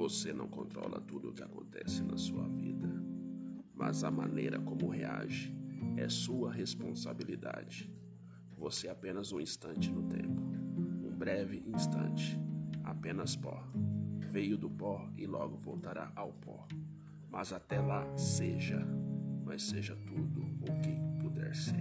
Você não controla tudo o que acontece na sua vida, mas a maneira como reage é sua responsabilidade. Você é apenas um instante no tempo, um breve instante, apenas pó. Veio do pó e logo voltará ao pó. Mas até lá, seja, mas seja tudo o que puder ser.